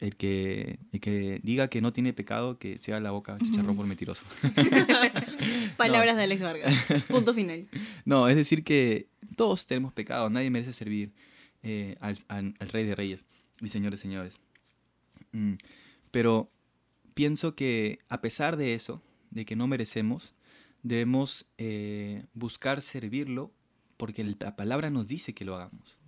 S3: el que, el que diga que no tiene pecado, que sea la boca chicharrón por mentiroso.
S1: Palabras de Alex Vargas. Punto final.
S3: No, es decir que todos tenemos pecado, nadie merece servir eh, al, al- al Rey de Reyes y Señor de Señores. Mm, Pero pienso que a pesar de eso, de que no merecemos, debemos eh, buscar servirlo porque la palabra nos dice que lo hagamos.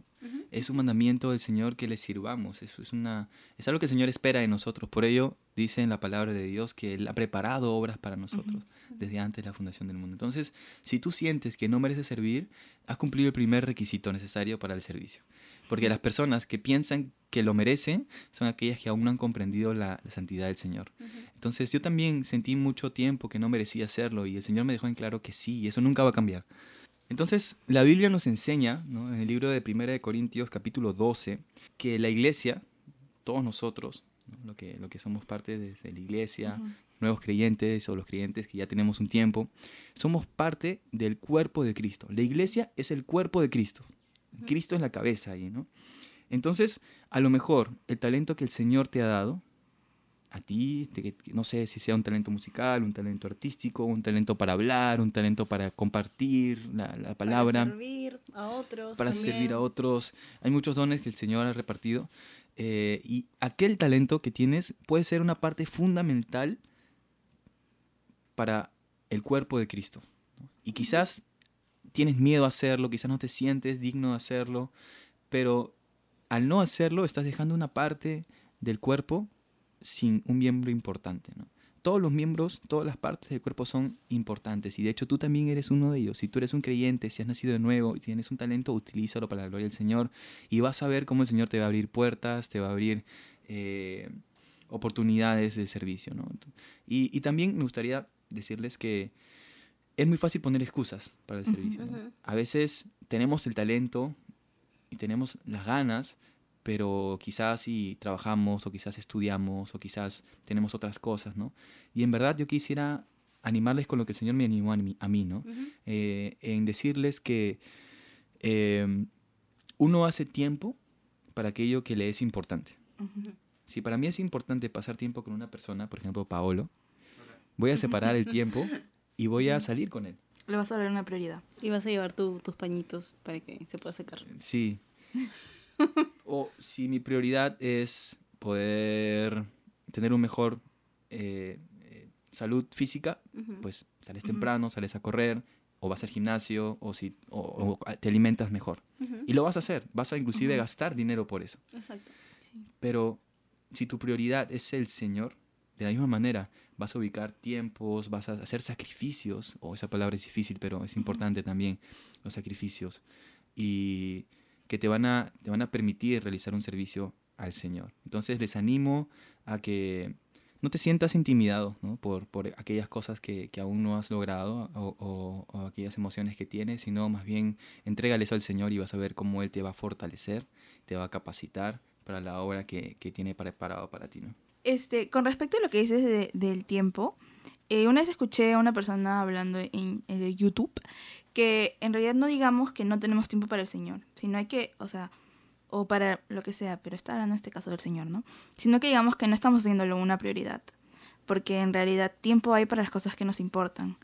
S3: Es un mandamiento del Señor que le sirvamos. Eso es, una, es algo que el Señor espera de nosotros. Por ello dice en la palabra de Dios que Él ha preparado obras para nosotros desde antes de la fundación del mundo. Entonces, si tú sientes que no mereces servir, has cumplido el primer requisito necesario para el servicio. Porque las personas que piensan que lo merecen son aquellas que aún no han comprendido la, la santidad del Señor. Entonces yo también sentí mucho tiempo que no merecía hacerlo y el Señor me dejó en claro que sí, y eso nunca va a cambiar. Entonces, la Biblia nos enseña, ¿no? en el libro de 1 de Corintios capítulo 12, que la iglesia, todos nosotros, ¿no? lo, que, lo que somos parte de, de la iglesia, nuevos creyentes o los creyentes que ya tenemos un tiempo, somos parte del cuerpo de Cristo. La iglesia es el cuerpo de Cristo. Cristo es la cabeza ahí, ¿no? Entonces, a lo mejor el talento que el Señor te ha dado, a ti, te- no sé si sea un talento musical, un talento artístico, un talento para hablar, un talento para compartir la, la palabra,
S1: Para servir a otros.
S3: para
S1: también.
S3: servir a otros. Hay muchos dones que el Señor ha repartido eh, y aquel talento que tienes puede ser una parte fundamental para el cuerpo de Cristo. ¿no? Y quizás tienes miedo a hacerlo, quizás no te sientes digno de hacerlo, pero al no hacerlo estás dejando una parte del cuerpo sin un miembro importante. ¿no? Todos los miembros, todas las partes del cuerpo son importantes y de hecho tú también eres uno de ellos. Si tú eres un creyente, si has nacido de nuevo y tienes un talento, utilízalo para la gloria del Señor y vas a ver cómo el Señor te va a abrir puertas, te va a abrir eh, oportunidades de servicio. ¿no? Y, y también me gustaría decirles que es muy fácil poner excusas para el servicio. ¿no? A veces tenemos el talento y tenemos las ganas, pero quizás si trabajamos o quizás estudiamos o quizás tenemos otras cosas, ¿no? Y en verdad yo quisiera animarles con lo que el Señor me animó a mí, a mí, ¿no? Eh, en decirles que eh, uno hace tiempo para aquello que le es importante. Si para mí es importante pasar tiempo con una persona, por ejemplo, Paolo, voy a separar el tiempo y voy a salir con él.
S2: Le vas a dar una prioridad.
S1: Y vas a llevar tu- tus pañitos para que se pueda secar.
S3: Sí. o si mi prioridad es poder tener un mejor eh, eh, salud física, pues sales temprano, sales a correr, o vas al gimnasio, o, si, o, o te alimentas mejor. Y lo vas a hacer, vas a inclusive gastar dinero por eso.
S1: Exacto.
S3: Pero si tu prioridad es el Señor, de la misma manera vas a ubicar tiempos, vas a hacer sacrificios, o esa palabra es difícil, pero es importante también, los sacrificios, y que te van, a, te van a permitir realizar un servicio al Señor. Entonces les animo a que no te sientas intimidado ¿no? por, por aquellas cosas que, que aún no has logrado o, o- aquellas emociones que tienes, sino más bien entrégale eso al Señor y vas a ver cómo Él te va a fortalecer, te va a capacitar para la obra que, que tiene preparado para ti. ¿no?
S2: Este, con respecto a lo que dices de- del tiempo, eh, una vez escuché a una persona hablando en, en YouTube que en realidad no digamos que no tenemos tiempo para el Señor, sino hay que, o sea, o para lo que sea, pero está hablando en este caso del Señor, ¿no? Sino que digamos que no estamos haciéndolo una prioridad, porque en realidad tiempo hay para las cosas que nos importan.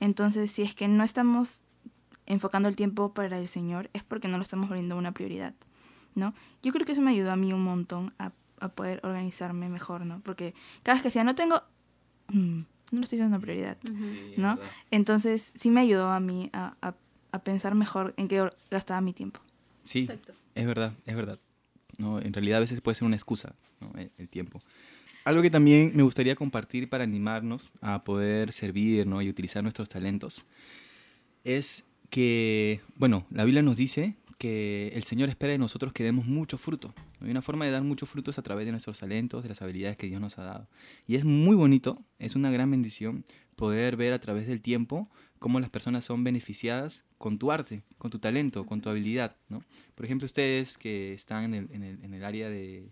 S2: Entonces, si es que no estamos enfocando el tiempo para el Señor, es porque no lo estamos volviendo una prioridad, ¿no? Yo creo que eso me ayudó a mí un montón a, a poder organizarme mejor, ¿no? Porque cada vez que decía, no tengo... mm, no lo estoy haciendo una prioridad, ¿no? Entonces sí me ayudó a mí a, a- a pensar mejor en qué gastaba mi tiempo.
S3: Sí,
S1: Exacto.
S3: es verdad, es verdad. No, en realidad a veces puede ser una excusa, ¿no? el, el tiempo. Algo que también me gustaría compartir para animarnos a poder servir ¿no? y utilizar nuestros talentos es que, bueno, la Biblia nos dice que el Señor espera de nosotros que demos mucho fruto. Y una forma de dar mucho fruto es a través de nuestros talentos, de las habilidades que Dios nos ha dado. Y es muy bonito, es una gran bendición poder ver a través del tiempo cómo las personas son beneficiadas con tu arte, con tu talento, con tu habilidad. ¿no? Por ejemplo, ustedes que están en el, en el- en el área de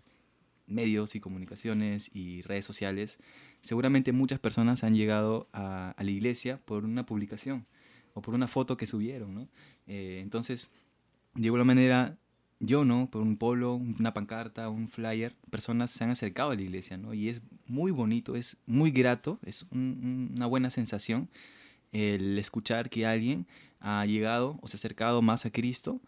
S3: medios y comunicaciones y redes sociales, seguramente muchas personas han llegado a, a la iglesia por una publicación o por una foto que subieron, ¿no? Eh, entonces, de igual manera, yo, ¿no? Por un polo, una pancarta, un flyer, personas se han acercado a la iglesia, ¿no? Y es muy bonito, es muy grato, es un- un- una buena sensación el escuchar que alguien ha llegado o se ha acercado más a Cristo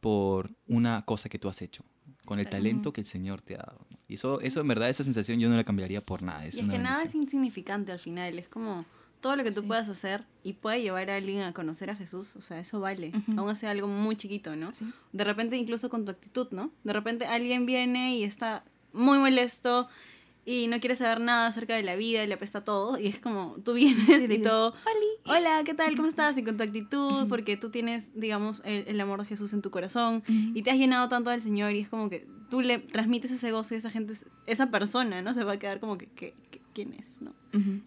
S3: por una cosa que tú has hecho, con el talento que el Señor te ha dado. ¿no? Y eso, eso en verdad, esa sensación yo no la cambiaría por nada.
S1: Y es
S3: una
S1: que nada es insignificante al final, es como todo lo que tú
S2: Sí.
S1: puedas hacer y puede llevar a alguien a conocer a Jesús, o sea, eso vale,
S2: Ujú.
S1: aún sea algo muy chiquito, ¿no?
S2: Sí.
S1: De repente incluso con tu actitud, ¿no? De repente alguien viene y está muy molesto y no quiere saber nada acerca de la vida y le apesta todo y es como tú vienes
S2: le
S1: y
S2: dices,
S1: todo, hola, ¿qué tal? ¿Cómo estás? Y con tu actitud, porque tú tienes, digamos, el, el amor de Jesús en tu corazón y te has llenado tanto del Señor y es como que tú le transmites ese gozo y esa gente, esa persona, ¿no? Se va a quedar como que, que- que- ¿quién es? ¿no?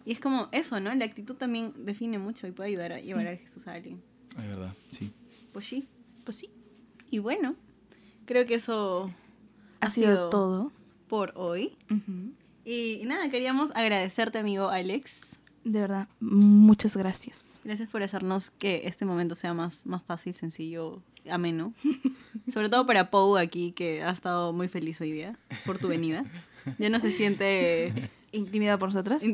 S1: Y es como eso, ¿no? La actitud también define mucho y puede ayudar a llevar a Jesús a alguien.
S3: Es verdad, sí.
S1: Pues sí.
S2: Pues sí.
S1: Y bueno, creo que eso
S2: Ha sido todo.
S1: por hoy. Y nada, queríamos agradecerte, amigo Alex.
S2: De verdad, muchas gracias.
S1: Gracias por hacernos que este momento sea más, más fácil, sencillo, ameno. Sobre todo para Pou aquí, que ha estado muy feliz hoy día por tu venida. Ya no se siente...
S2: Intimidada por nosotras.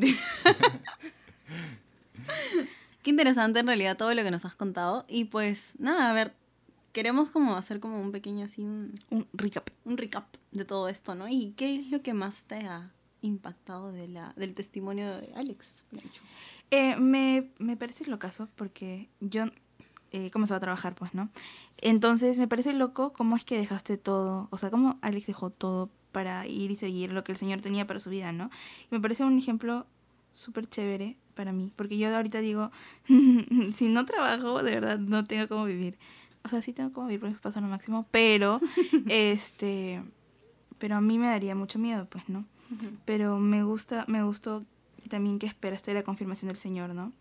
S1: Qué interesante en realidad todo lo que nos has contado. Y pues nada, a ver, queremos como hacer como un pequeño así, un,
S2: Un recap.
S1: un recap de todo esto, ¿no? ¿Y qué es lo que más te ha impactado de la, del testimonio de Alex?
S2: Eh, me, me parece locazo porque yo eh, comenzaba a trabajar, pues, ¿no? Entonces me parece loco cómo es que dejaste todo, o sea, cómo Alex dejó todo para ir y seguir lo que el Señor tenía para su vida, ¿no? Y me parece un ejemplo súper chévere para mí, porque yo ahorita digo, si no trabajo, de verdad no tengo cómo vivir. O sea, sí tengo cómo vivir porque paso lo máximo, pero, este, pero a mí me daría mucho miedo, pues, ¿no? pero me gusta, me gustó también que esperaste la confirmación del Señor, ¿no?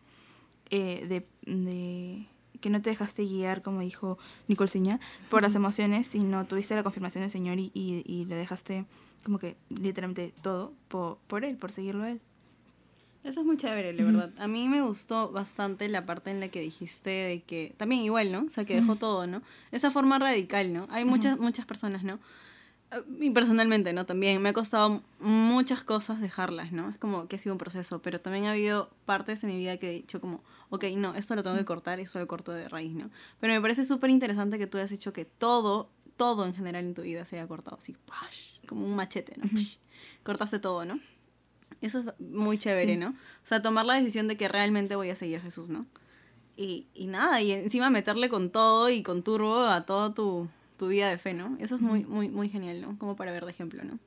S2: Eh, de, de que no te dejaste guiar, como dijo Nicole Seña, por las emociones, sino tuviste la confirmación del Señor y, y, y le dejaste como que literalmente todo por, por Él, por seguirlo a Él.
S1: Eso es muy chévere, la verdad. A mí me gustó bastante la parte en la que dijiste de que, también igual, ¿no? O sea, que dejó todo, ¿no? Esa forma radical, ¿no? Hay muchas, muchas personas, ¿no? Y personalmente, ¿no? También me ha costado muchas cosas dejarlas, ¿no? Es como que ha sido un proceso, pero también ha habido partes en mi vida que he dicho como, ok, no, esto lo tengo que cortar y esto lo corto de raíz, ¿no? Pero me parece súper interesante que tú hayas hecho que todo, todo en general en tu vida se haya cortado así, ¡pash! como un machete, ¿no? Cortaste todo, ¿no? Eso es muy chévere,
S2: Sí.
S1: ¿no? O sea, tomar la decisión de que realmente voy a seguir a Jesús, ¿no? Y, y nada, y encima meterle con todo y con turbo a toda tu, tu vida de fe, ¿no? Eso es muy, muy, muy genial, ¿no? Como para ver de ejemplo, ¿no?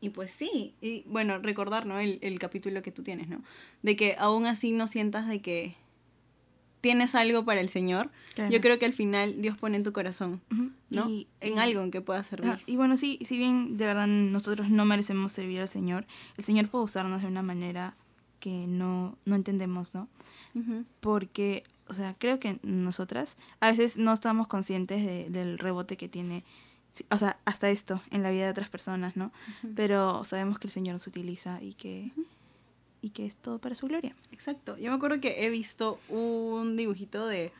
S1: Y pues sí, y bueno, recordar, ¿no? El, el capítulo que tú tienes, ¿no? De que aún así no sientas de que tienes algo para el Señor.
S2: Claro.
S1: Yo creo que al final Dios pone en tu corazón. ¿no?
S2: Y-
S1: en
S2: y-
S1: algo en que pueda servir.
S2: Ah, y bueno, sí, si bien de verdad nosotros no merecemos servir al Señor, el Señor puede usarnos de una manera que no, no entendemos, ¿no?
S1: Ujú.
S2: porque, o sea, creo que nosotras a veces no estamos conscientes de- del rebote que tiene, o sea, hasta esto en la vida de otras personas, ¿no? Pero sabemos que el Señor nos utiliza y que, y que es todo para su gloria.
S1: Exacto. Yo me acuerdo que he visto un dibujito de.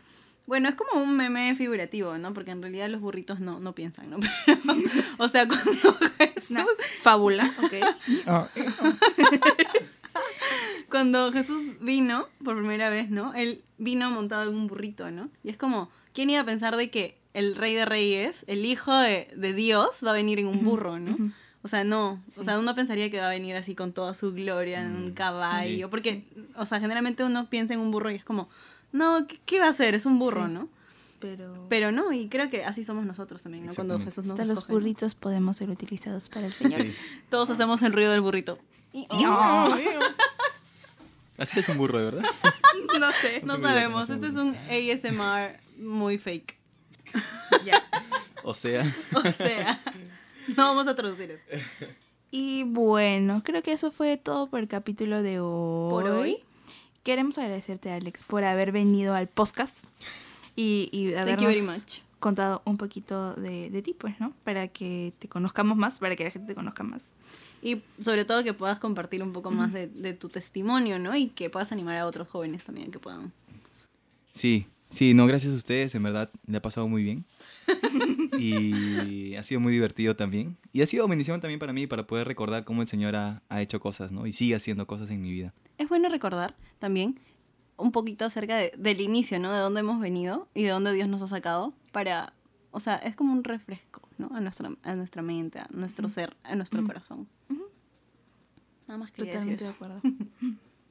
S1: Bueno, es como un meme figurativo, ¿no? Porque en realidad los burritos no, no piensan, ¿no? Pero, o sea, cuando Jesús,
S2: Una fábula, ¿ok?
S5: Ah,
S1: cuando Jesús vino por primera vez, ¿no? Él vino montado en un burrito, ¿no? Y es como, ¿quién iba a pensar de que el rey de reyes, el hijo de, de Dios, va a venir en un burro, ¿no? O sea, no. O sea, uno pensaría que va a venir así con toda su gloria en un
S3: Mm,
S1: caballo.
S3: sí.
S1: Porque, o sea, generalmente uno piensa en un burro y es como No, ¿qué, qué va a hacer? Es un burro,
S2: Sí.
S1: ¿no?
S2: Pero,
S1: Pero no, y creo que así somos nosotros también, ¿no? Cuando. Jesús nos
S2: hasta los burritos podemos ser utilizados para el Señor.
S3: Sí.
S1: Todos hacemos el ruido del burrito.
S3: Así es un burro, de verdad.
S2: no sé.
S1: No sabemos, este es un ASMR muy fake.
S3: O sea,
S1: O sea, no vamos a traducir eso.
S2: Y bueno, creo que eso fue todo por el capítulo de hoy.
S1: Por hoy.
S2: Queremos agradecerte, Alex, por haber venido al podcast y, y
S1: Thank
S2: habernos
S1: you very much.
S2: contado un poquito de, de ti, pues, ¿no? Para que te conozcamos más, para que la gente te conozca más.
S1: Y sobre todo que puedas compartir un poco más de, de tu testimonio, ¿no? Y que puedas animar a otros jóvenes también que puedan.
S3: sí, sí, no, gracias a ustedes, en verdad, le ha pasado muy bien. Y ha sido muy divertido también. Y ha sido bendición también para mí, para poder recordar cómo el Señor ha, ha hecho cosas, ¿no? Y sigue haciendo cosas en mi vida.
S1: Es bueno recordar también un poquito acerca de- del inicio, ¿no? De dónde hemos venido y de dónde Dios nos ha sacado para, o sea, es como un refresco, ¿no? A nuestra, a nuestra mente, a nuestro ser, a nuestro corazón. Nada más quería decir
S2: Totalmente de
S1: eso.
S2: acuerdo.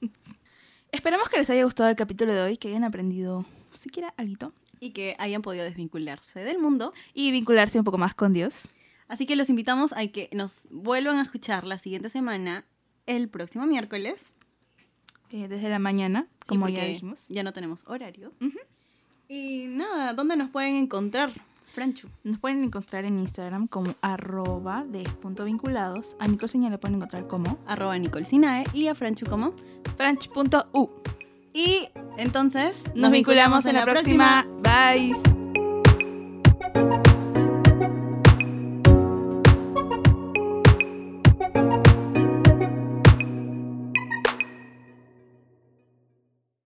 S2: Esperamos que les haya gustado el capítulo de hoy, que hayan aprendido siquiera algo
S1: Y que hayan podido desvincularse del mundo.
S2: y vincularse un poco más con Dios.
S1: Así que los invitamos a que nos vuelvan a escuchar la siguiente semana, el próximo miércoles.
S2: eh, desde la mañana,
S1: Sí,
S2: como ya dijimos.
S1: Ya no tenemos horario. Y nada, ¿dónde nos pueden encontrar, Franchu?
S2: Nos pueden encontrar en Instagram como arroba des.vinculados. A Nicole la pueden encontrar como
S1: Arroba Nicole Sinae y a Franchu como.
S2: franch.u.
S1: Y entonces
S2: Nos vinculamos en la próxima. Bye.